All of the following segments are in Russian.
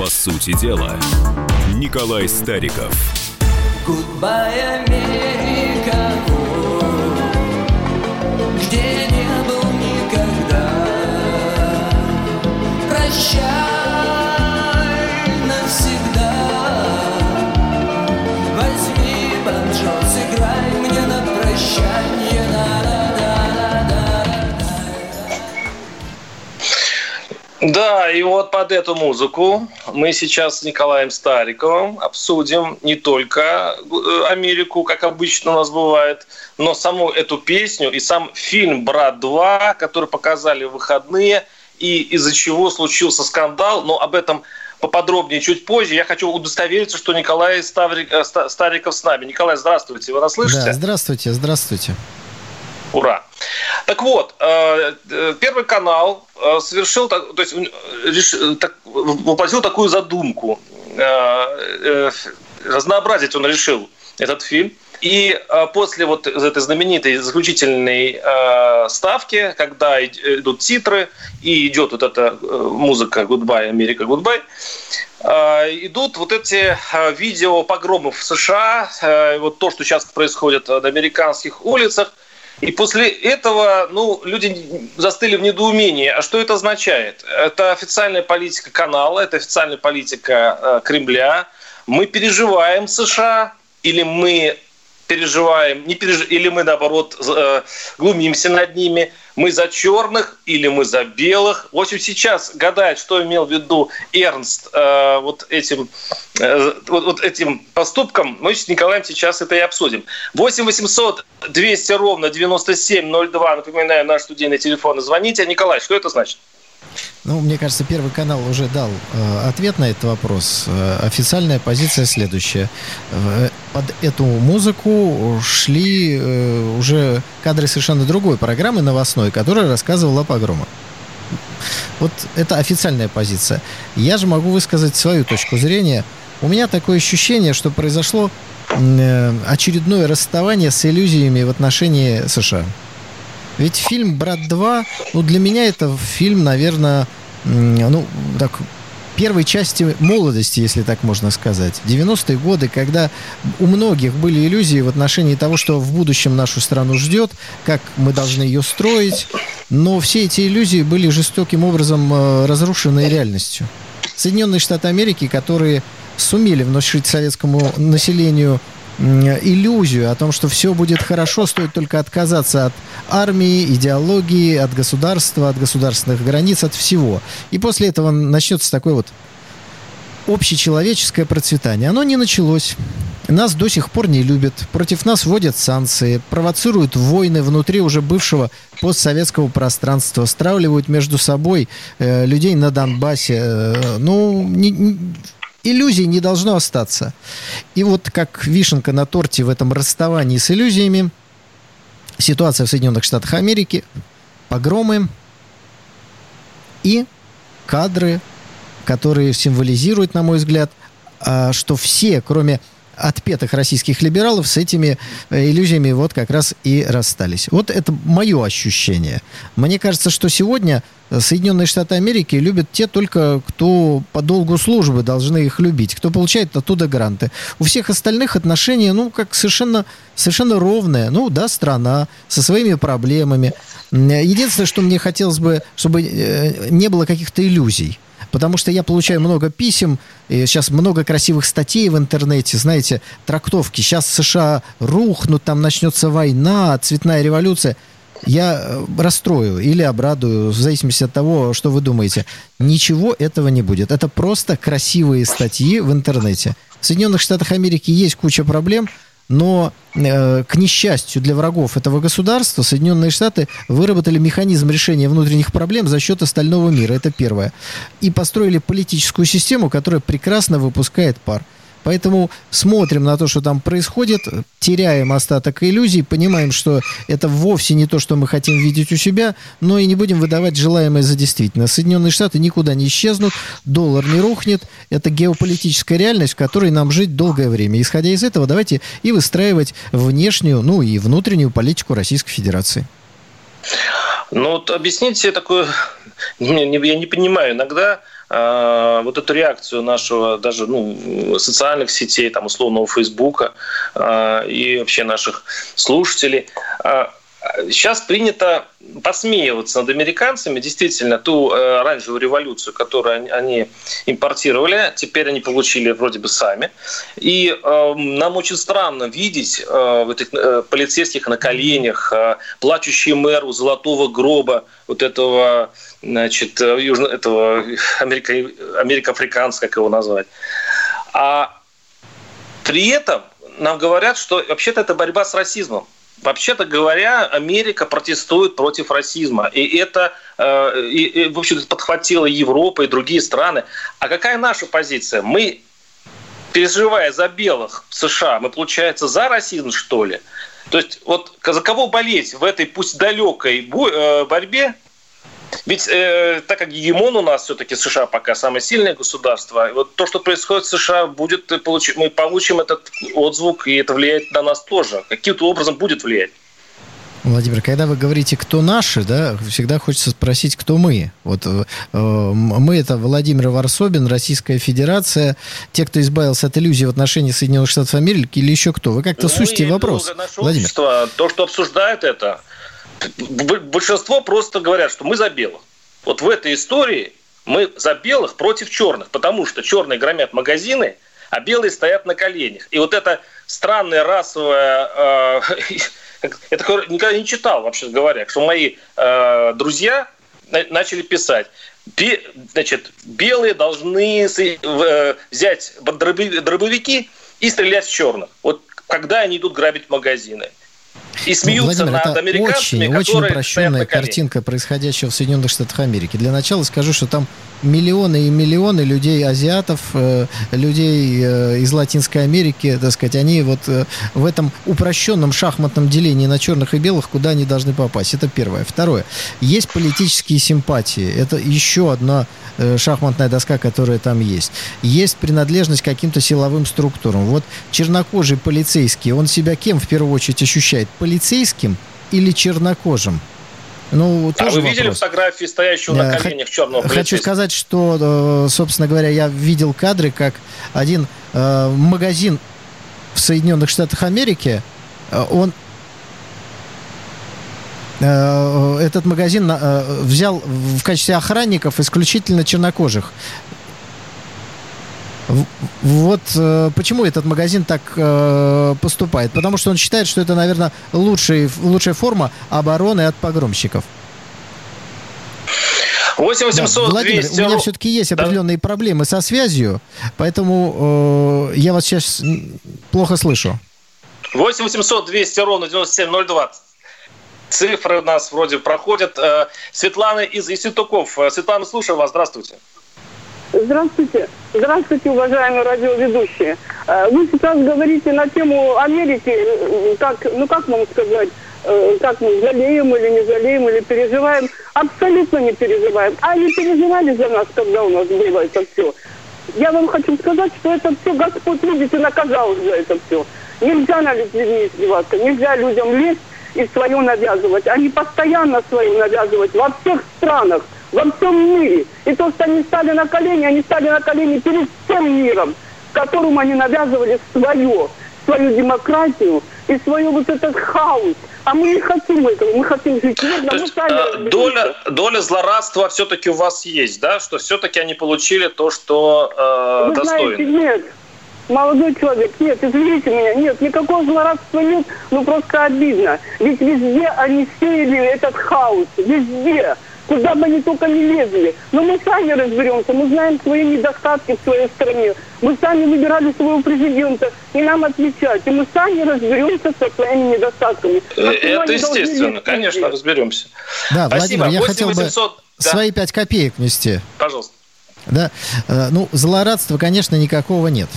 По сути дела, Николай Стариков. Goodbye, Америка, где не был никогда. Прощай. Да, и вот под эту музыку мы сейчас с Николаем Стариковым обсудим не только э, Америку, как обычно у нас бывает, но саму эту песню и сам фильм «Брат 2», который показали в выходные, и из-за чего случился скандал, но об этом поподробнее чуть позже. Я хочу удостовериться, что Николай э, Стариков с нами. Николай, здравствуйте, вы нас слышите? Да, здравствуйте, здравствуйте. Ура! Так вот, э, э, Первый канал э, совершил, то есть воплотил такую задумку. Разнообразить он решил этот фильм. И после вот этой знаменитой заключительной ставки, когда идут титры и идет вот эта музыка «Goodbye, Америка, Goodbye», идут вот эти видео погромов в США, вот то, что сейчас происходит на американских улицах – и после этого ну, люди застыли в недоумении. А что это означает? Это официальная политика канала, это официальная политика э, Кремля. Мы переживаем США или мы переживаем, не переж... или мы, наоборот, э, глумимся над ними. Мы за черных или мы за белых. В общем, сейчас гадает, что имел в виду Эрнст э, вот, этим, э, вот, вот этим поступком. Мы с Николаем сейчас это и обсудим. 8 800 200 ровно 9702. Напоминаю, наш студийный телефон. Звоните. Николай, что это значит? Ну, мне кажется, Первый канал уже дал э, ответ на этот вопрос. Э, официальная позиция следующая. Э, под эту музыку шли э, уже кадры совершенно другой программы новостной, которая рассказывала о погромах. Вот это официальная позиция. Я же могу высказать свою точку зрения. У меня такое ощущение, что произошло э, очередное расставание с иллюзиями в отношении США. Ведь фильм «Брат 2», ну, для меня это фильм, наверное, ну, так, первой части молодости, если так можно сказать. 90-е годы, когда у многих были иллюзии в отношении того, что в будущем нашу страну ждет, как мы должны ее строить, но все эти иллюзии были жестоким образом э, разрушены реальностью. Соединенные Штаты Америки, которые сумели внушить советскому населению иллюзию о том, что все будет хорошо, стоит только отказаться от армии, идеологии, от государства, от государственных границ, от всего. И после этого начнется такое вот общечеловеческое процветание. Оно не началось. Нас до сих пор не любят. Против нас вводят санкции, провоцируют войны внутри уже бывшего постсоветского пространства, стравливают между собой э, людей на Донбассе. Э, ну, не, не, иллюзий не должно остаться. И вот как вишенка на торте в этом расставании с иллюзиями, ситуация в Соединенных Штатах Америки, погромы и кадры, которые символизируют, на мой взгляд, а, что все, кроме отпетых российских либералов с этими э, иллюзиями вот как раз и расстались. Вот это мое ощущение. Мне кажется, что сегодня Соединенные Штаты Америки любят те только, кто по долгу службы должны их любить, кто получает оттуда гранты. У всех остальных отношения, ну, как совершенно, совершенно ровные. Ну, да, страна со своими проблемами. Единственное, что мне хотелось бы, чтобы э, не было каких-то иллюзий. Потому что я получаю много писем, и сейчас много красивых статей в интернете, знаете, трактовки. Сейчас США рухнут, там начнется война, цветная революция. Я э, расстрою или обрадую, в зависимости от того, что вы думаете. Ничего этого не будет. Это просто красивые статьи в интернете. В Соединенных Штатах Америки есть куча проблем – но, э, к несчастью для врагов этого государства, Соединенные Штаты выработали механизм решения внутренних проблем за счет остального мира. Это первое. И построили политическую систему, которая прекрасно выпускает пар. Поэтому смотрим на то, что там происходит, теряем остаток иллюзий, понимаем, что это вовсе не то, что мы хотим видеть у себя, но и не будем выдавать желаемое за действительно. Соединенные Штаты никуда не исчезнут, доллар не рухнет. Это геополитическая реальность, в которой нам жить долгое время. Исходя из этого, давайте и выстраивать внешнюю, ну и внутреннюю политику Российской Федерации. Ну вот объясните такое, я не понимаю, иногда э, вот эту реакцию нашего даже ну, социальных сетей, там, условного Фейсбука э, и вообще наших слушателей. Э, Сейчас принято посмеиваться над американцами. Действительно, ту э, оранжевую революцию, которую они, импортировали, теперь они получили вроде бы сами. И э, нам очень странно видеть э, этих э, полицейских на коленях, э, плачущий мэр у золотого гроба вот этого, значит, э, южно, этого Америка, Америка-африканца, как его назвать. А при этом нам говорят, что вообще-то это борьба с расизмом. Вообще-то говоря, Америка протестует против расизма. И это, э, и, и, в общем-то, подхватила Европа и другие страны. А какая наша позиция? Мы, переживая за белых в США, мы, получается, за расизм, что ли? То есть вот за кого болеть в этой пусть далекой э, борьбе, ведь э, так как гегемон у нас все-таки США пока самое сильное государство, вот то, что происходит в США, будет э, получить, мы получим этот отзвук, и это влияет на нас тоже. Каким-то образом будет влиять. Владимир, когда вы говорите, кто наши, да, всегда хочется спросить, кто мы. Вот э, мы это Владимир Варсобин, Российская Федерация, те, кто избавился от иллюзий в отношении Соединенных Штатов Америки, или еще кто? Вы как-то ну, сузьте вопрос. Владимир. Общество, то, что обсуждает это, большинство просто говорят, что мы за белых. Вот в этой истории мы за белых против черных, потому что черные громят магазины, а белые стоят на коленях. И вот это странная расовая... Э, это никогда не читал, вообще говоря, что мои э, друзья начали писать. Значит, белые должны э, взять дробовики и стрелять в черных. Вот когда они идут грабить магазины. И смеются Владимир, над американцами, очень, очень упрощенная картинка происходящего в Соединенных Штатах Америки. Для начала скажу, что там миллионы и миллионы людей, азиатов, э, людей э, из Латинской Америки, так сказать, они вот э, в этом упрощенном шахматном делении на черных и белых, куда они должны попасть. Это первое. Второе. Есть политические симпатии. Это еще одна шахматная доска, которая там есть. Есть принадлежность к каким-то силовым структурам. Вот чернокожий полицейский, он себя кем в первую очередь ощущает? Полицейским или чернокожим? Ну, а вы видели вопрос. фотографии стоящего на коленях Х- черного полицейского? Хочу сказать, что, э, собственно говоря, я видел кадры, как один э, магазин в Соединенных Штатах Америки, э, он этот магазин взял в качестве охранников исключительно чернокожих. Вот э, почему этот магазин так э, поступает? Потому что он считает, что это, наверное, лучший, лучшая форма обороны от погромщиков. 8 800 да, Владимир, 200... у меня все-таки есть определенные да. проблемы со связью, поэтому э, я вас сейчас плохо слышу. 8 800 200 ровно 9702. Цифры у нас вроде проходят. Э, Светлана из Иситуков. Э, Светлана, слушаю вас. Здравствуйте. Здравствуйте. Здравствуйте, уважаемые радиоведущие. Э, вы сейчас говорите на тему Америки, как, ну как вам сказать, э, как мы жалеем или не жалеем, или переживаем. Абсолютно не переживаем. А они переживали за нас, когда у нас было это все. Я вам хочу сказать, что это все Господь, видите, наказал за это все. Нельзя на людьми издеваться, нельзя людям лезть и свое навязывать. Они постоянно свое навязывать во всех странах во всем мире. И то, что они стали на колени, они стали на колени перед всем миром, которому они навязывали свое, свою демократию и свой вот этот хаос. А мы не хотим этого, мы хотим жить мирно, мы сами э, доля, доля злорадства все-таки у вас есть, да? Что все-таки они получили то, что э, Вы достойно? Знаете, нет. Молодой человек, нет, извините меня, нет, никакого злорадства нет, ну просто обидно. Ведь везде они сеяли этот хаос, везде куда бы они только не лезли. Но мы сами разберемся, мы знаем свои недостатки в своей стране. Мы сами выбирали своего президента, и нам отвечать. И мы сами разберемся со своими недостатками. Э, это естественно, конечно, разберемся. Да, Спасибо. Владимир, я 8 хотел 800... бы да. свои пять копеек внести. Пожалуйста. Да, э, ну, злорадства, конечно, никакого нет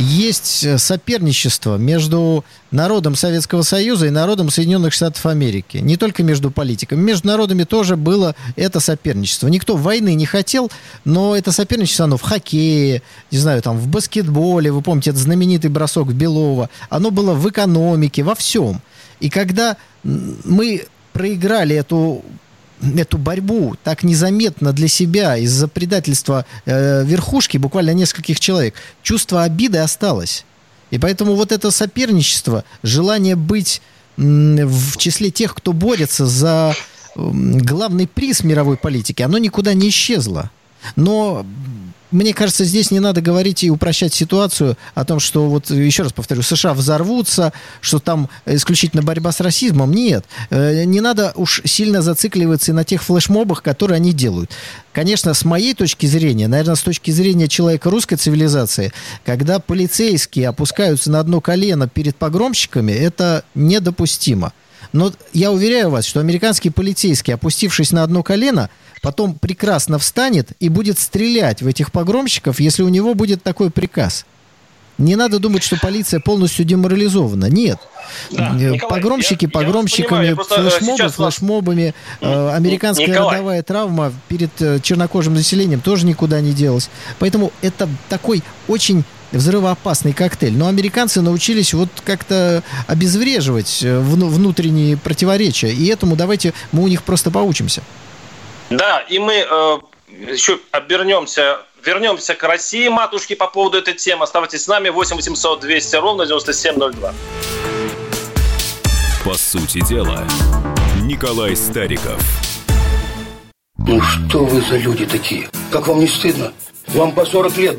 есть э, соперничество между народом Советского Союза и народом Соединенных Штатов Америки. Не только между политиками. Между народами тоже было это соперничество. Никто войны не хотел, но это соперничество, оно в хоккее, не знаю, там, в баскетболе, вы помните, этот знаменитый бросок Белова, оно было в экономике, во всем. И когда мы проиграли эту эту борьбу так незаметно для себя из-за предательства э, верхушки, буквально нескольких человек, чувство обиды осталось. И поэтому вот это соперничество, желание быть в числе тех, кто борется за главный приз мировой политики, оно никуда не исчезло. Но мне кажется, здесь не надо говорить и упрощать ситуацию о том, что вот, еще раз повторю, США взорвутся, что там исключительно борьба с расизмом. Нет. Э, не надо уж сильно зацикливаться и на тех флешмобах, которые они делают. Конечно, с моей точки зрения, наверное, с точки зрения человека русской цивилизации, когда полицейские опускаются на одно колено перед погромщиками, это недопустимо. Но я уверяю вас, что американский полицейский, опустившись на одно колено, потом прекрасно встанет и будет стрелять в этих погромщиков, если у него будет такой приказ. Не надо думать, что полиция полностью деморализована. Нет. Да, э, Николай, Погромщики я, погромщиками, я понимаю, я флешмобы флешмобами. Э, американская Николай. родовая травма перед э, чернокожим населением тоже никуда не делась. Поэтому это такой очень взрывоопасный коктейль. Но американцы научились вот как-то обезвреживать э, внутренние противоречия. И этому давайте мы у них просто поучимся. Да, и мы э, еще обернемся Вернемся к России, матушки, по поводу этой темы. Оставайтесь с нами. 8 800 200 ровно 9702. По сути дела, Николай Стариков. Ну что вы за люди такие? Как вам не стыдно? Вам по 40 лет.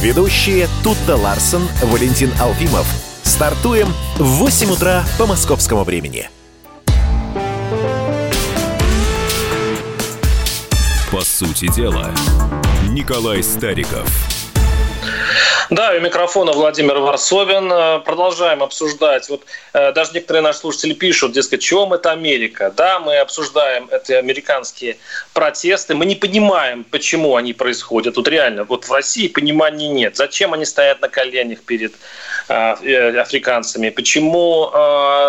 Ведущие Тутта Ларсон, Валентин Алфимов. Стартуем в 8 утра по московскому времени. По сути дела, Николай Стариков. Да, у микрофона Владимир Варсовин. Э, продолжаем обсуждать. Вот э, даже некоторые наши слушатели пишут, дескать, чем это Америка? Да, мы обсуждаем эти американские протесты. Мы не понимаем, почему они происходят. Тут реально, вот в России понимания нет. Зачем они стоят на коленях перед Э, африканцами, почему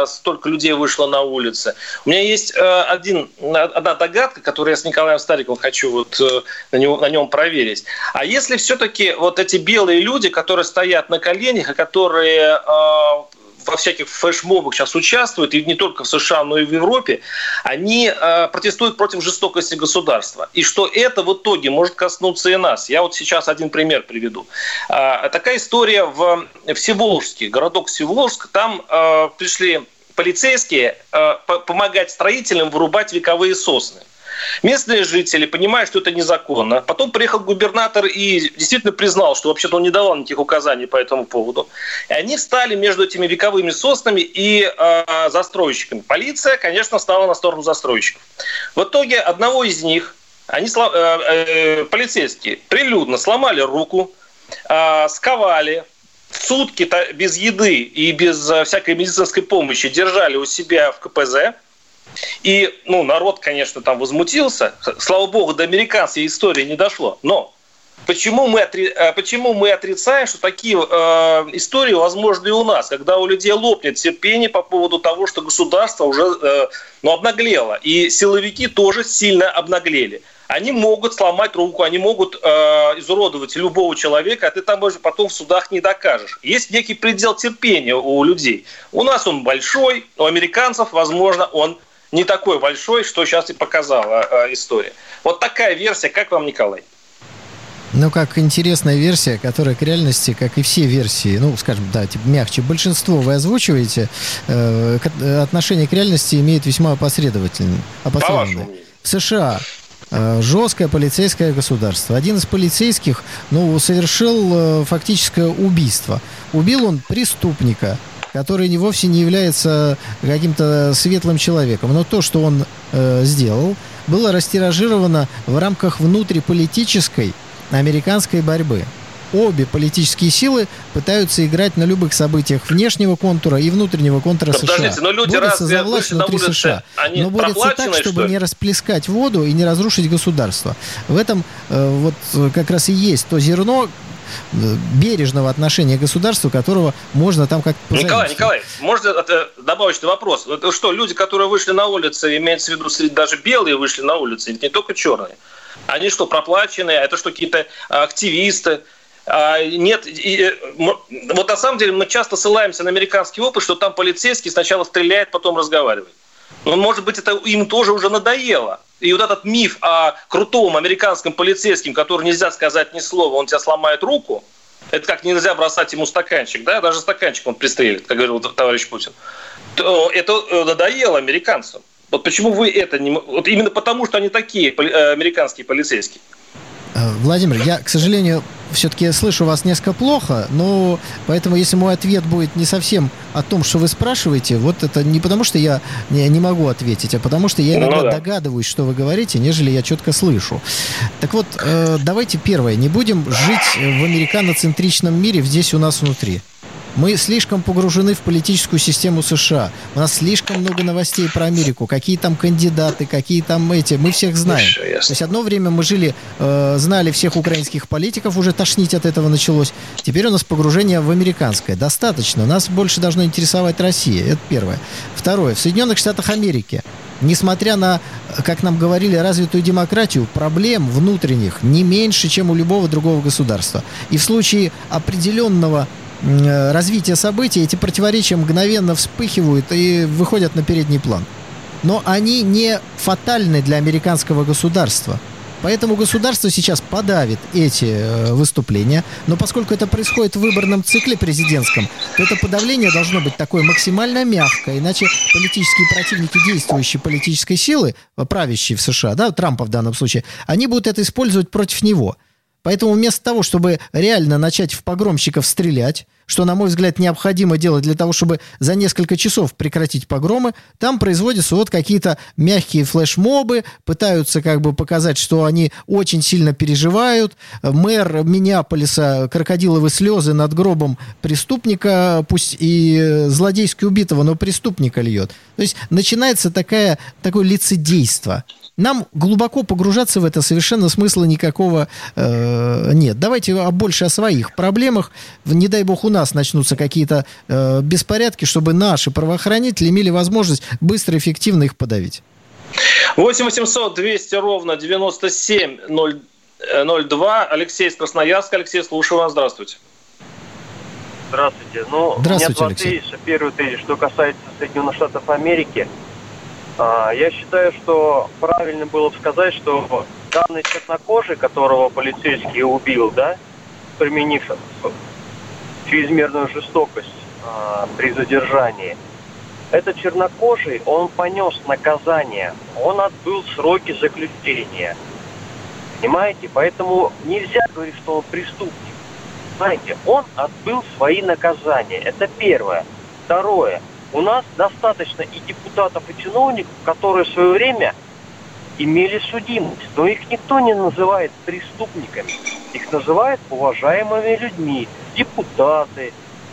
столько людей вышло на улицы. У меня есть один, одна догадка, которую я с Николаем Стариковым хочу вот на, него, на нем проверить. А если все-таки вот эти белые люди, которые стоят на коленях, и которые во всяких флешмобах сейчас участвуют, и не только в США, но и в Европе, они э, протестуют против жестокости государства. И что это в итоге может коснуться и нас. Я вот сейчас один пример приведу. Э, такая история в Всеволожске, городок Всеволожск. Там э, пришли полицейские э, помогать строителям вырубать вековые сосны. Местные жители понимают, что это незаконно. Потом приехал губернатор и действительно признал, что вообще-то он не давал никаких указаний по этому поводу. И они встали между этими вековыми соснами и э, застройщиками. Полиция, конечно, стала на сторону застройщиков. В итоге одного из них, они, э, э, полицейские, прилюдно сломали руку, э, сковали, сутки без еды и без э, всякой медицинской помощи держали у себя в КПЗ – и, ну, народ, конечно, там возмутился. Слава богу, до американской истории не дошло. Но Почему мы, отри... Э, почему мы отрицаем, что такие э, истории возможны и у нас, когда у людей лопнет терпение по поводу того, что государство уже э, ну, обнаглело, и силовики тоже сильно обнаглели. Они могут сломать руку, они могут э, изуродовать любого человека, а ты там уже потом в судах не докажешь. Есть некий предел терпения у людей. У нас он большой, у американцев, возможно, он не такой большой, что сейчас и показала э, история. Вот такая версия, как вам, Николай? Ну, как интересная версия, которая к реальности, как и все версии, ну, скажем, да, типа, мягче, большинство вы озвучиваете, э, к, отношение к реальности имеет весьма опосредовательное. опосредованное. В США э, жесткое полицейское государство. Один из полицейских, ну, совершил э, фактическое убийство. Убил он преступника, который не вовсе не является каким-то светлым человеком. Но то, что он э, сделал, было растиражировано в рамках внутриполитической американской борьбы. обе политические силы пытаются играть на любых событиях внешнего контура и внутреннего контура США. подождите, но люди борются за власть внутри улицы, США, они но борются так, чтобы не расплескать воду и не разрушить государство. В этом э, вот как раз и есть то зерно бережного отношения к государству, которого можно там как-то Николай. Николай, можно добавочный вопрос? Это что, люди, которые вышли на улицы, имеется в виду даже белые вышли на улицы, ведь не только черные, они что, проплаченные? Это что, какие-то активисты? А, Нет, и, э, вот на самом деле мы часто ссылаемся на американский опыт, что там полицейский сначала стреляет, потом разговаривает. Но, может быть, это им тоже уже надоело. И вот этот миф о крутом американском полицейском, который нельзя сказать ни слова, он тебя сломает руку, это как нельзя бросать ему стаканчик, да, даже стаканчик он пристрелит, как говорил товарищ Путин. То это э, надоело американцам. Вот почему вы это не... Вот именно потому, что они такие, э, американские полицейские. Э, Владимир, я, к сожалению, все-таки слышу вас несколько плохо, но поэтому, если мой ответ будет не совсем о том, что вы спрашиваете, вот это не потому, что я не, не могу ответить, а потому, что я Ну иногда да. догадываюсь, что вы говорите, нежели я четко слышу. Так вот, э, давайте первое. Не будем жить в американоцентричном мире здесь у нас внутри. Мы слишком погружены в политическую систему США. У нас слишком много новостей про Америку. Какие там кандидаты, какие там эти. Мы всех знаем. То есть одно время мы жили, э, знали всех украинских политиков, уже тошнить от этого началось. Теперь у нас погружение в американское. Достаточно. Нас больше должно интересовать Россия. Это первое. Второе. В Соединенных Штатах Америки Несмотря на, как нам говорили, развитую демократию, проблем внутренних не меньше, чем у любого другого государства. И в случае определенного развития событий эти противоречия мгновенно вспыхивают и выходят на передний план. Но они не фатальны для американского государства. Поэтому государство сейчас подавит эти э, выступления. Но поскольку это происходит в выборном цикле президентском, то это подавление должно быть такое максимально мягкое. Иначе политические противники действующей политической силы, э, правящей в США, да, Трампа в данном случае, они будут это использовать против него. Поэтому вместо того, чтобы реально начать в погромщиков стрелять, что, на мой взгляд, необходимо делать для того, чтобы за несколько часов прекратить погромы, там производятся вот какие-то мягкие флешмобы, пытаются как бы показать, что они очень сильно переживают. Мэр Миннеаполиса крокодиловые слезы над гробом преступника, пусть и злодейски убитого, но преступника льет. То есть начинается такая, такое лицедейство. Нам глубоко погружаться в это совершенно смысла никакого э, нет. Давайте больше о своих проблемах. Не дай бог у нас начнутся какие-то э, беспорядки, чтобы наши правоохранители имели возможность быстро и эффективно их подавить. 8 800 200 ровно 9702. Алексей из Красноярска. Алексей, слушаю вас. Здравствуйте. Здравствуйте. Ну, Здравствуйте, у меня два Алексей. тезиса. Первый тезис, что касается Соединенных Штатов Америки. А, Я считаю, что правильно было бы сказать, что данный чернокожий, которого полицейский убил, да, применив чрезмерную жестокость а, при задержании, этот чернокожий, он понес наказание, он отбыл сроки заключения. Понимаете? Поэтому нельзя говорить, что он преступник. Знаете, он отбыл свои наказания. Это первое. Второе. У нас достаточно и депутатов, и чиновников, которые в свое время имели судимость. Но их никто не называет преступниками. Их называют уважаемыми людьми. Депутаты,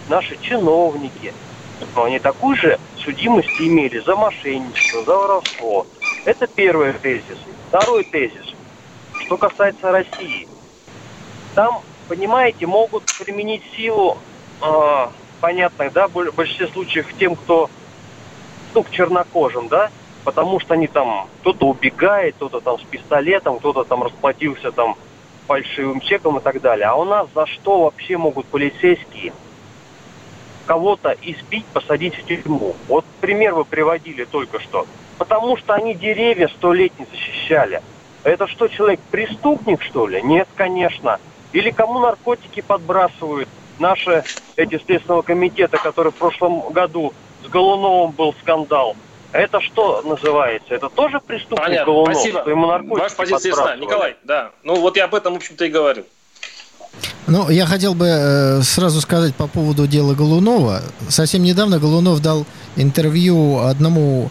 наши чиновники. Но они такую же судимость имели за мошенничество, за воровство. Это первый тезис. Второй тезис. Что касается России. Там, понимаете, могут применить силу, э, понятно, да, в большинстве случаев тем, кто, ну, к чернокожим, да, потому что они там, кто-то убегает, кто-то там с пистолетом, кто-то там расплатился там фальшивым чеком и так далее. А у нас за что вообще могут полицейские кого-то избить, посадить в тюрьму? Вот пример вы приводили только что. Потому что они деревья сто лет не защищали. Это что, человек преступник, что ли? Нет, конечно. Или кому наркотики подбрасывают? Наши эти Следственного комитета, который в прошлом году с Голуновым был скандал. Это что называется? Это тоже преступник Понятно. Голунов, Спасибо. что ему наркотики Ваша позиция ясна. Николай, да. Ну вот я об этом, в общем-то, и говорил. Ну, я хотел бы э, сразу сказать по поводу дела Голунова. Совсем недавно Голунов дал интервью одному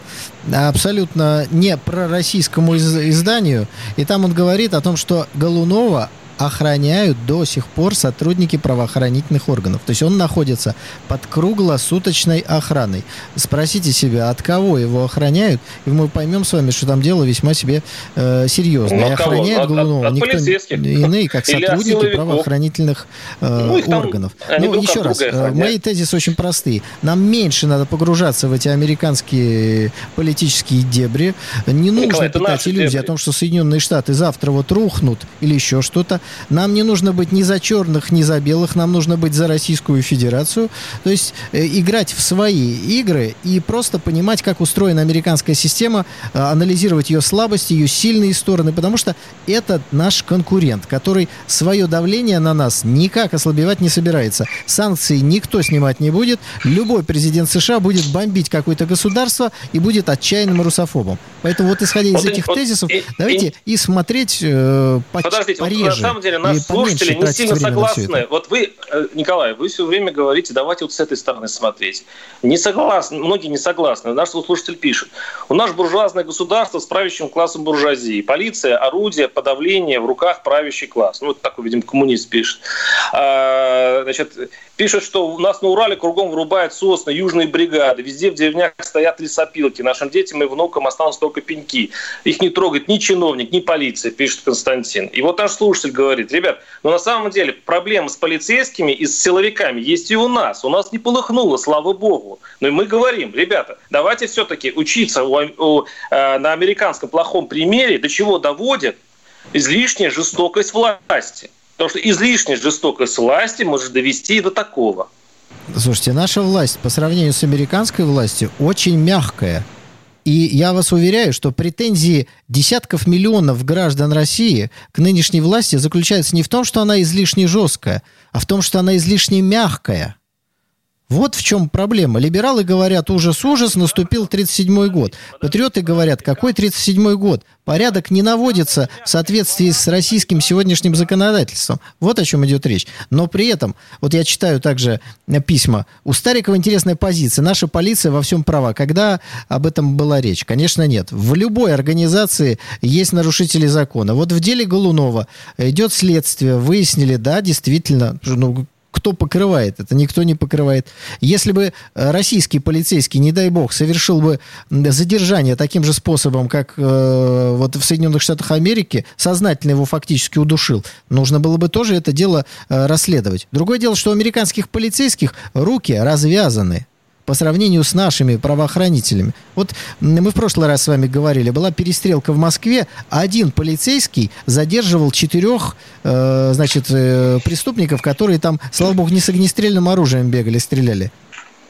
абсолютно не пророссийскому из- изданию, и там он говорит о том, что Голунова охраняют до сих пор сотрудники правоохранительных органов. То есть он находится под круглосуточной охраной. Спросите себя, от кого его охраняют, и мы поймем с вами, что там дело весьма себе э, серьезное. Ну, и от охраняет От- от- Голунова никто полицейских. иные, как сотрудники правоохранительных э, Ну, там- органов. ну, еще раз, э, охраняют. мои тезисы очень простые. Нам меньше надо погружаться в эти американские политические дебри. Не нужно Николай, питать иллюзии дебри. о том, что Соединенные Штаты завтра вот рухнут или еще что-то. Нам не нужно быть ни за черных, ни за белых. Нам нужно быть за Российскую Федерацию. То есть э, играть в свои игры и просто понимать, как устроена американская система, э, анализировать ее слабости, ее сильные стороны, потому что это наш конкурент, который свое давление на нас никак ослабевать не собирается. Санкции никто снимать не будет. Любой президент США будет бомбить какое-то государство и будет отчаянным русофобом. Поэтому вот исходя из Вот и- этих вот тезисов, и- давайте и, смотреть э, по- Подождите, вот пореже. на самом деле поменьше слушатели не сильно согласны. Вот вы, э, Николай, вы все время говорите, давайте вот с этой стороны смотреть. Не согласны, многие не согласны. Наш слушатель пишет. У нас буржуазное государство с правящим классом буржуазии. Полиция – орудие подавления в руках правящий класс. Ну, это такой, видимо, коммунист пишет. А, значит, пишет, что у нас на Урале кругом вырубают сосны, южные бригады. Везде в деревнях стоят лесопилки. Нашим детям и внукам останутся только пеньки. Их не трогает ни чиновник, ни полиция, пишет Константин. И вот наш слушатель говорит, ребят, ну на самом деле проблемы с полицейскими и с силовиками есть и у нас. У нас не полыхнуло, слава богу. Но и мы говорим, ребята, давайте все-таки учиться у- у, э, на американском плохом примере, до чего доводит излишняя жестокость власти. Потому что излишняя жестокость власти может довести и до такого. Слушайте, наша власть по сравнению с американской властью очень мягкая. И я вас уверяю, что претензии десятков миллионов граждан России к нынешней власти заключаются не в том, что она излишне жесткая, а в том, что она излишне мягкая. Вот в чем проблема. Либералы говорят, ужас-ужас, наступил 37-й год. Патриоты говорят, какой 37-й год? Порядок не наводится в соответствии с российским сегодняшним законодательством. Вот о чем идет речь. Но при этом, вот я читаю также э, письма, у Старикова интересная позиция. Наша полиция во всем права. Когда об этом была речь? Конечно, нет. В любой организации есть нарушители закона. Вот в деле Голунова идет следствие, выяснили, да, действительно, ну, кто покрывает? Это никто не покрывает. Если бы э, российский полицейский, не дай бог, совершил бы задержание таким же способом, как э, вот в Соединенных Штатах Америки, сознательно его фактически удушил, нужно было бы тоже это дело э, расследовать. Другое дело, что у американских полицейских руки развязаны по сравнению с нашими правоохранителями. Вот мы в прошлый раз с вами говорили, была перестрелка в Москве, один полицейский задерживал четырех, э, значит, э, преступников, которые там, слава богу, не с огнестрельным оружием бегали, стреляли.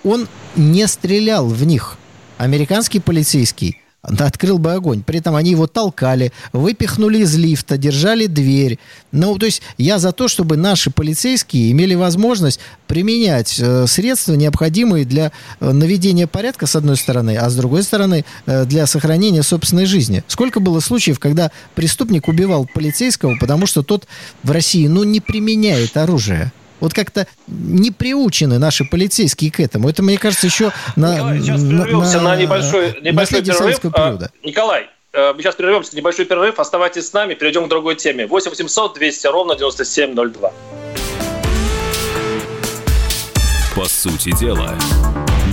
Он не стрелял в них. Американский полицейский открыл бы огонь. При этом они его толкали, выпихнули из лифта, держали дверь. Ну, то есть я за то, чтобы наши полицейские имели возможность применять э, средства, необходимые для э, наведения порядка, с одной стороны, а с другой стороны, э, для сохранения собственной жизни. Сколько было случаев, когда преступник убивал полицейского, потому что тот в России, ну, не применяет оружие? Вот как-то не приучены наши полицейские к этому. Это, мне кажется, еще на, Николай, сейчас прервемся на, небольшой, небольшой перерыв. А, периода. Николай, э, мы сейчас прервемся на небольшой перерыв. Оставайтесь с нами, перейдем к другой теме. 8 800 200 ровно 9702. По сути дела,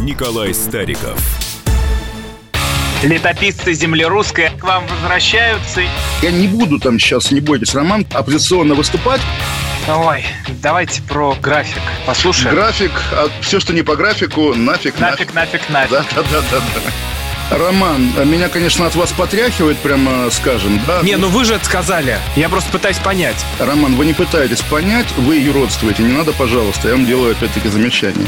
Николай Стариков. Летописцы земли русской к вам возвращаются. Я не буду там сейчас, не бойтесь, Роман, оппозиционно выступать. Ой, давайте про график послушаем. График, а все, что не по графику, нафиг, Нафиг, нафиг, нафиг. Да, да, да, да, да. Роман, меня, конечно, от вас потряхивает, прямо скажем, да? Не, ну вы же это сказали. Я просто пытаюсь понять. Роман, вы не пытаетесь понять, вы юродствуете. Не надо, пожалуйста, я вам делаю опять-таки замечание.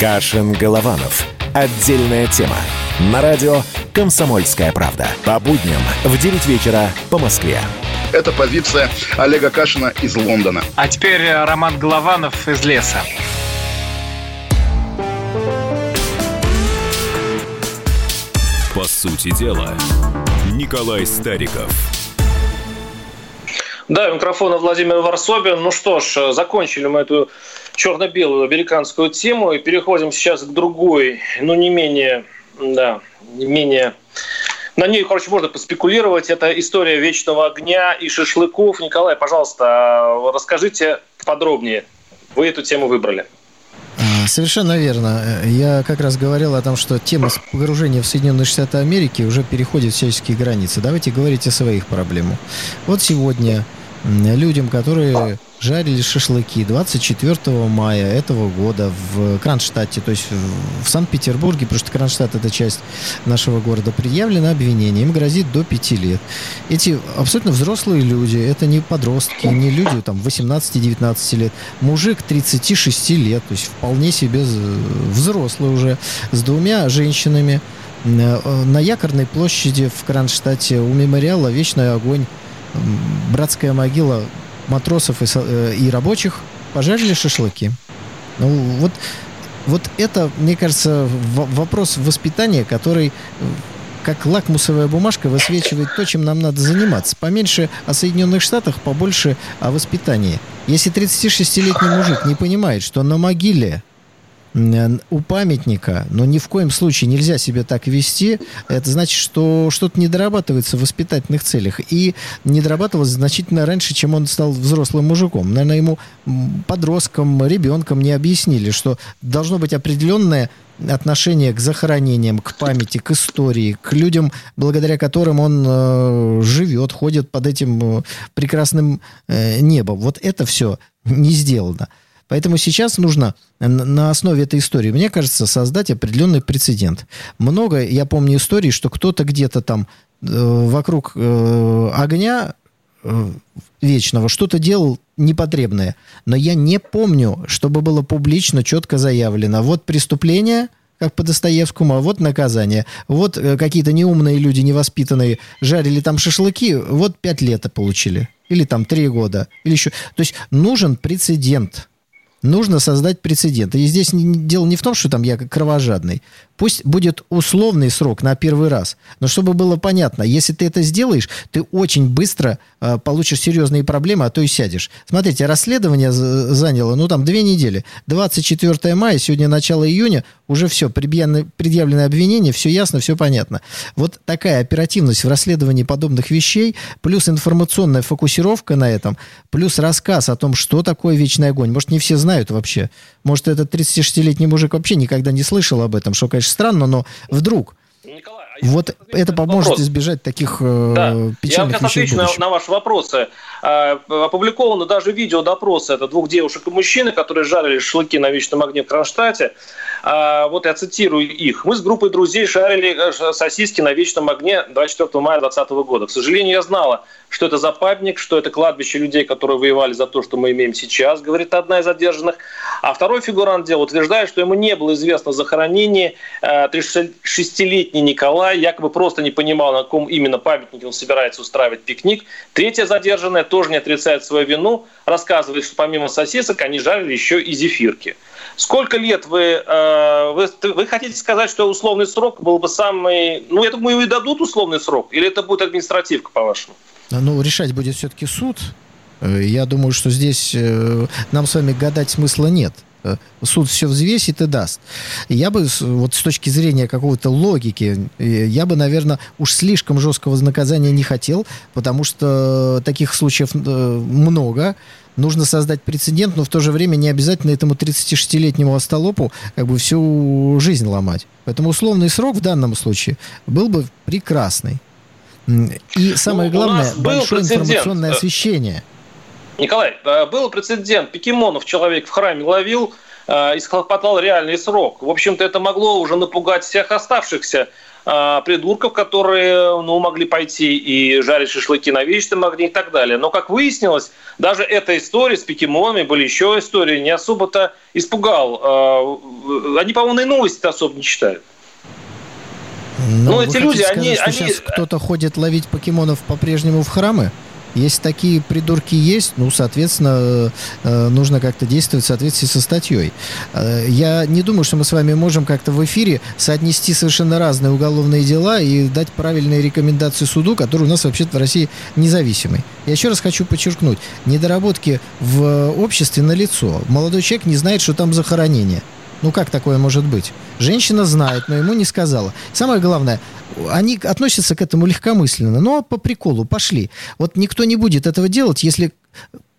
Кашин-Голованов. Отдельная тема. На радио «Комсомольская правда». По будням в 9 вечера по Москве. Это позиция Олега Кашина из Лондона. А теперь э, Роман Голованов из леса. По сути дела, Николай Стариков. Да, у микрофона Владимир Варсобин. Ну что ж, э, закончили мы эту черно-белую американскую тему и переходим сейчас к другой, ну не менее, да, не менее на ней, короче, можно поспекулировать. Это история вечного огня и шашлыков. Николай, пожалуйста, расскажите подробнее. Вы эту тему выбрали. А, совершенно верно. Я как раз говорил о том, что тема погружения в Соединенные Штаты Америки уже переходит всяческие границы. Давайте говорить о своих проблемах. Вот сегодня людям, которые жарили шашлыки 24 мая этого года в Кронштадте, то есть в Санкт-Петербурге, потому что Кронштадт это часть нашего города, предъявлено обвинение. Им грозит до 5 лет. Эти абсолютно взрослые люди, это не подростки, не люди там 18-19 лет. Мужик 36 лет, то есть вполне себе взрослый уже, с двумя женщинами на Якорной площади в Кронштадте у мемориала «Вечный огонь» братская могила матросов и, э, и рабочих пожарили шашлыки. Ну, вот, вот это, мне кажется, вопрос воспитания, который э, как лакмусовая бумажка высвечивает то, чем нам надо заниматься. Поменьше о Соединенных Штатах, побольше о воспитании. Если 36-летний мужик не понимает, что на могиле у памятника, но ни в коем случае нельзя себя так вести, это значит, что что-то не дорабатывается в воспитательных целях. И не дорабатывалось значительно раньше, чем он стал взрослым мужиком. Наверное, ему подросткам, ребенком не объяснили, что должно быть определенное отношение к захоронениям, к памяти, к истории, к людям, благодаря которым он э, живет, ходит под этим э, прекрасным э, небом. Вот это все не сделано. Поэтому сейчас нужно на основе этой истории, мне кажется, создать определенный прецедент. Много, я помню истории, что кто-то где-то там э, вокруг э, огня э, вечного что-то делал непотребное. Но я не помню, чтобы было публично четко заявлено. Вот преступление, как по Достоевскому, а вот наказание. Вот э, какие-то неумные люди, невоспитанные, жарили там шашлыки, вот пять лет получили. Или там три года. Или еще. То есть нужен прецедент нужно создать прецедент. И здесь дело не в том, что там я кровожадный. Пусть будет условный срок на первый раз, но чтобы было понятно, если ты это сделаешь, ты очень быстро э, получишь серьезные проблемы, а то и сядешь. Смотрите, расследование заняло, ну, там, две недели. 24 мая, сегодня начало июня, уже все, предъявлены, предъявлены обвинения, все ясно, все понятно. Вот такая оперативность в расследовании подобных вещей, плюс информационная фокусировка на этом, плюс рассказ о том, что такое вечный огонь. Может, не все знают вообще. Может, этот 36-летний мужик вообще никогда не слышал об этом, что, конечно, странно, но вдруг... Николай, а вот это поможет вопрос. избежать таких э, да. печальных Я как отвечу на, на ваши вопросы. А, опубликовано даже видео допроса это двух девушек и мужчины, которые жарили шашлыки на вечном огне в Кронштадте. А, вот я цитирую их. Мы с группой друзей шарили э, сосиски на вечном огне 24 мая 2020 года. К сожалению, я знала, что это за памятник, что это кладбище людей, которые воевали за то, что мы имеем сейчас, говорит одна из задержанных. А второй фигурант дела утверждает, что ему не было известно захоронение. 36-летний э, Николай якобы просто не понимал, на каком именно памятнике он собирается устраивать пикник. Третья задержанная тоже не отрицает свою вину, рассказывает, что помимо сосисок они жарили еще и зефирки. Сколько лет вы, э, вы, вы хотите сказать, что условный срок был бы самый... Ну, я думаю, и дадут условный срок, или это будет административка, по-вашему? Ну, решать будет все-таки суд. Э, я думаю, что здесь э, нам с вами гадать смысла нет суд все взвесит и даст. Я бы, вот с точки зрения какого-то логики, я бы, наверное, уж слишком жесткого наказания не хотел, потому что таких случаев много нужно создать прецедент, но в то же время не обязательно этому 36-летнему остолопу как бы всю жизнь ломать. Поэтому условный срок в данном случае был бы прекрасный. И самое ну, главное, большое информационное освещение. Николай, э, был прецедент. Пикимонов человек в храме ловил, э, и схлопотал реальный срок. В общем-то, это могло уже напугать всех оставшихся а, придурков, которые ну, могли пойти и жарить шашлыки на вечном огне и так далее. Но, как выяснилось, даже эта история с покемонами, были еще истории, не особо-то испугал. А, они, по-моему, и новости особо не читают. Но ну, эти люди, сказать, они... Что они... сейчас кто-то ходит ловить покемонов по-прежнему в храмы? Если такие придурки есть, ну, соответственно, э, нужно как-то действовать в соответствии со статьей. Э, я не думаю, что мы с вами можем как-то в эфире соотнести совершенно разные уголовные дела и дать правильные рекомендации суду, который у нас вообще-то в России независимый. Я еще раз хочу подчеркнуть, недоработки в обществе налицо. Молодой человек не знает, что там захоронение. Ну как такое может быть? Женщина знает, но ему не сказала. Самое главное, они относятся к этому легкомысленно. Но по приколу, пошли. Вот никто не будет этого делать, если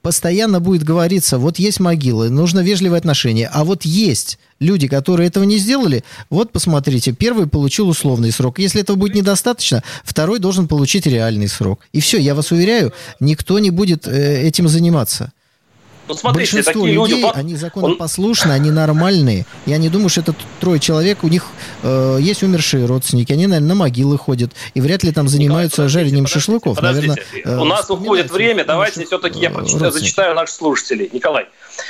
постоянно будет говориться, вот есть могилы, нужно вежливое отношение, а вот есть люди, которые этого не сделали, вот посмотрите, первый получил условный срок. Если этого будет недостаточно, второй должен получить реальный срок. И все, я вас уверяю, никто не будет э, этим заниматься. Ну, смотрите, Большинство такие людей, люди... они законопослушны, они нормальные. Я не думаю, что это трое человек, у них э, есть умершие родственники, они, наверное, на могилы ходят, и вряд ли там занимаются Николай, жарением подождите, шашлыков. Подождите, Наверное, э, у нас вспоминают уходит время, давайте все-таки я э, прочитаю, зачитаю наших слушателей. Николай,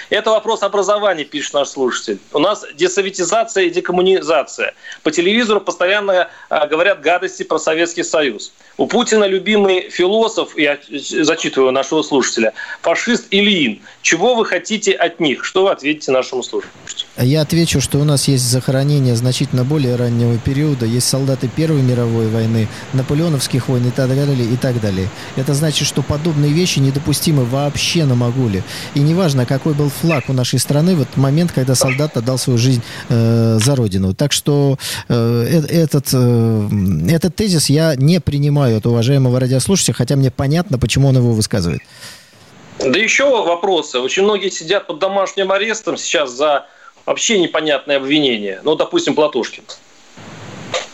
это вопрос образования, пишет наш слушатель. У нас десоветизация и декоммунизация. По телевизору постоянно э, говорят гадости про Советский Союз. У Путина любимый философ, я зачитываю нашего слушателя, фашист Ильин. Чего вы хотите от них? Что вы ответите нашему слушателю? Я отвечу, что у нас есть захоронения значительно более раннего периода, есть солдаты Первой мировой войны, наполеоновских войн и так далее, и так далее. Это значит, что подобные вещи недопустимы вообще на Могуле. И неважно, какой был флаг у нашей страны в этот момент, когда солдат отдал свою жизнь э, за родину. Так что э, э- этот, э, этот тезис я не принимаю от уважаемого радиослушателя, хотя мне понятно, почему он его высказывает. Да еще вопросы. Очень многие сидят под домашним арестом сейчас за вообще непонятные обвинения. Ну, допустим, Платошкин.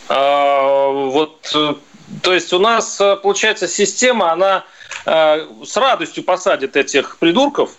А, вот, э, то есть у нас, э, получается, система, она э, с радостью посадит этих придурков,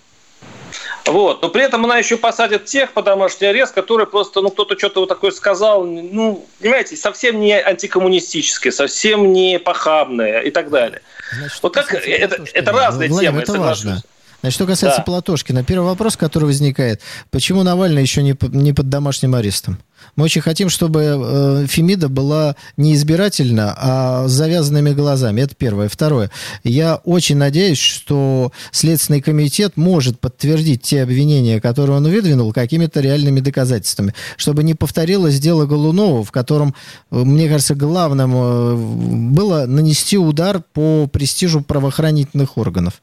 вот. Но при этом она еще посадит тех под домашний арест, которые просто, ну, кто-то что-то вот такое сказал, ну, понимаете, совсем не антикоммунистическое, совсем не похабное и так далее. Значит, Вот как это, Платошкина, это разные Владимир, темы, это соглашусь. важно. Значит, что касается Да. Платошкина, первый вопрос, который возникает, почему Навальный еще не, не под домашним арестом? Мы очень хотим, чтобы э, Фемида была не избирательна, а с завязанными глазами. Это первое. Второе. Я очень надеюсь, что Следственный комитет может подтвердить те обвинения, которые он выдвинул, какими-то реальными доказательствами. Чтобы не повторилось дело Голунова, в котором, э, мне кажется, главным э, было нанести удар по престижу правоохранительных органов.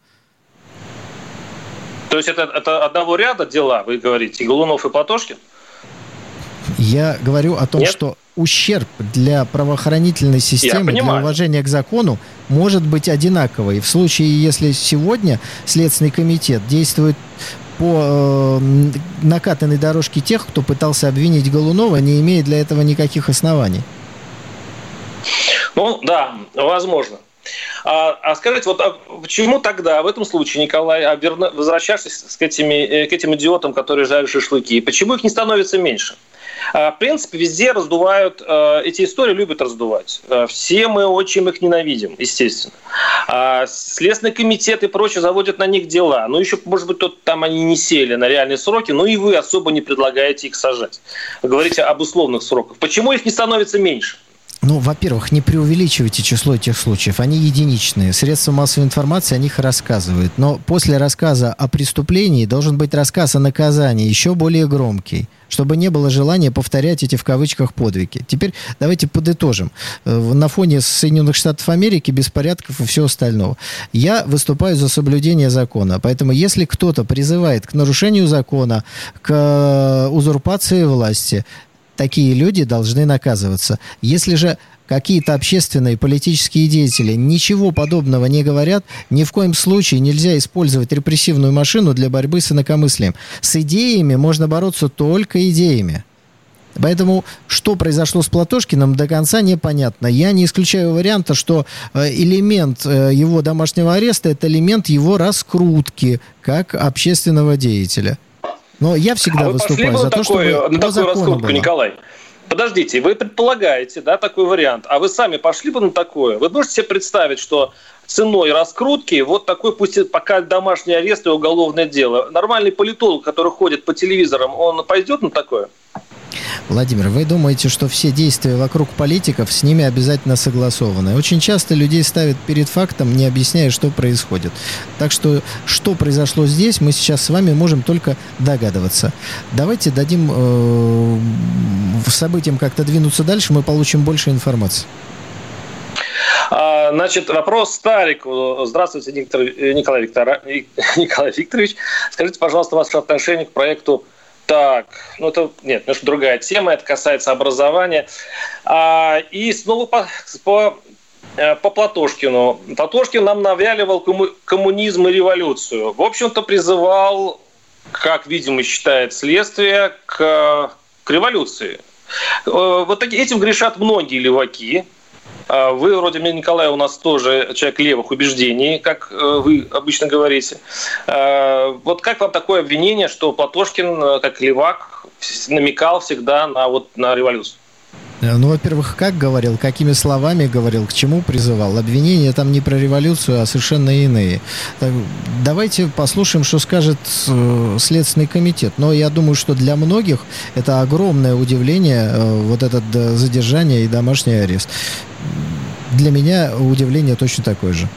То есть это, это одного ряда дела, вы говорите, и Голунов и Платошкин? Я говорю о том, Нет? что ущерб для правоохранительной системы, для уважения к закону может быть одинаковый. В случае, если сегодня Следственный комитет действует по э, накатанной дорожке тех, кто пытался обвинить Голунова, не имея для этого никаких оснований. Ну, да, возможно. А, а скажите, вот а почему тогда, в этом случае, Николай, а верна- возвращавшись к, этими, э, к этим идиотам, которые жарят шашлыки, почему их не становится меньше? А, В принципе, везде раздувают, э, эти истории любят раздувать. Э, Все мы очень их ненавидим, естественно. А Следственный комитет и прочее заводят на них дела. Ну, еще, может быть, тут там они не сели на реальные сроки, ну и вы особо не предлагаете их сажать. Говорите об условных сроках. Почему их не становится меньше? Ну, во-первых, не преувеличивайте число этих случаев. Они единичные. Средства массовой информации о них рассказывают. Но после рассказа о преступлении должен быть рассказ о наказании еще более громкий, чтобы не было желания повторять эти в кавычках подвиги. Теперь давайте подытожим. Э, На фоне Соединенных Штатов Америки, беспорядков и всего остального. Я выступаю за соблюдение закона. Поэтому если кто-то призывает к нарушению закона, к э, узурпации власти, такие люди должны наказываться. Если же какие-то общественные политические деятели ничего подобного не говорят, ни в коем случае нельзя использовать репрессивную машину для борьбы с инакомыслием. С идеями можно бороться только идеями. Поэтому, что произошло с Платошкиным, до конца непонятно. Я не исключаю варианта, что э, элемент э, его домашнего ареста – это элемент его раскрутки как общественного деятеля. Но я всегда а выступаю за то, чтобы такую, на такую раскрутку, было. Николай? Подождите, вы предполагаете, да, такой вариант, а вы сами пошли бы на такое? Вы можете себе представить, что ценой раскрутки вот такой, пусть пока домашний арест и уголовное дело. Нормальный политолог, который ходит по телевизорам, он пойдет на такое? Владимир, вы думаете, что все действия вокруг политиков с ними обязательно согласованы? Очень часто людей ставят перед фактом, не объясняя, что происходит. Так что, что произошло здесь, мы сейчас с вами можем только догадываться. Давайте дадим э, событиям как-то двинуться дальше, мы получим больше информации. А, Значит, вопрос Старику. Здравствуйте, э, Николай Викторович. Скажите, пожалуйста, ваше отношение к проекту Так, ну это нет, немножко другая тема, это касается образования. А, и снова по, по, э, по Платошкину. Платошкин нам навяливал коммунизм и революцию. В общем-то, призывал, как, видимо, считает следствие, к, к революции. Э, вот этим грешат многие леваки. А вы, вроде меня, Николай, у нас тоже человек левых убеждений, как э, вы обычно говорите. А, вот как вам такое обвинение, что Платошкин, э, как левак, намекал всегда на, вот, на революцию? Э, ну, во-первых, как говорил, какими словами говорил, к чему призывал. Обвинения там не про революцию, а совершенно иные. Так, давайте послушаем, что скажет э, Следственный комитет. Но я думаю, что для многих это огромное удивление, э, вот это задержание и домашний арест. Для меня удивление точно такое же.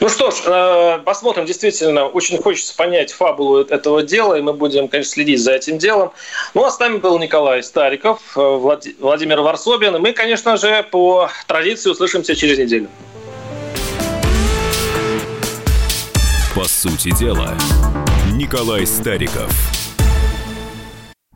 Ну что ж, э, посмотрим. Действительно, очень хочется понять фабулу этого дела, и мы будем, конечно, следить за этим делом. Ну, а с нами был Николай Стариков, э, Владимир Варсобин, и мы, конечно же, по традиции услышимся через неделю. По сути дела, Николай Стариков.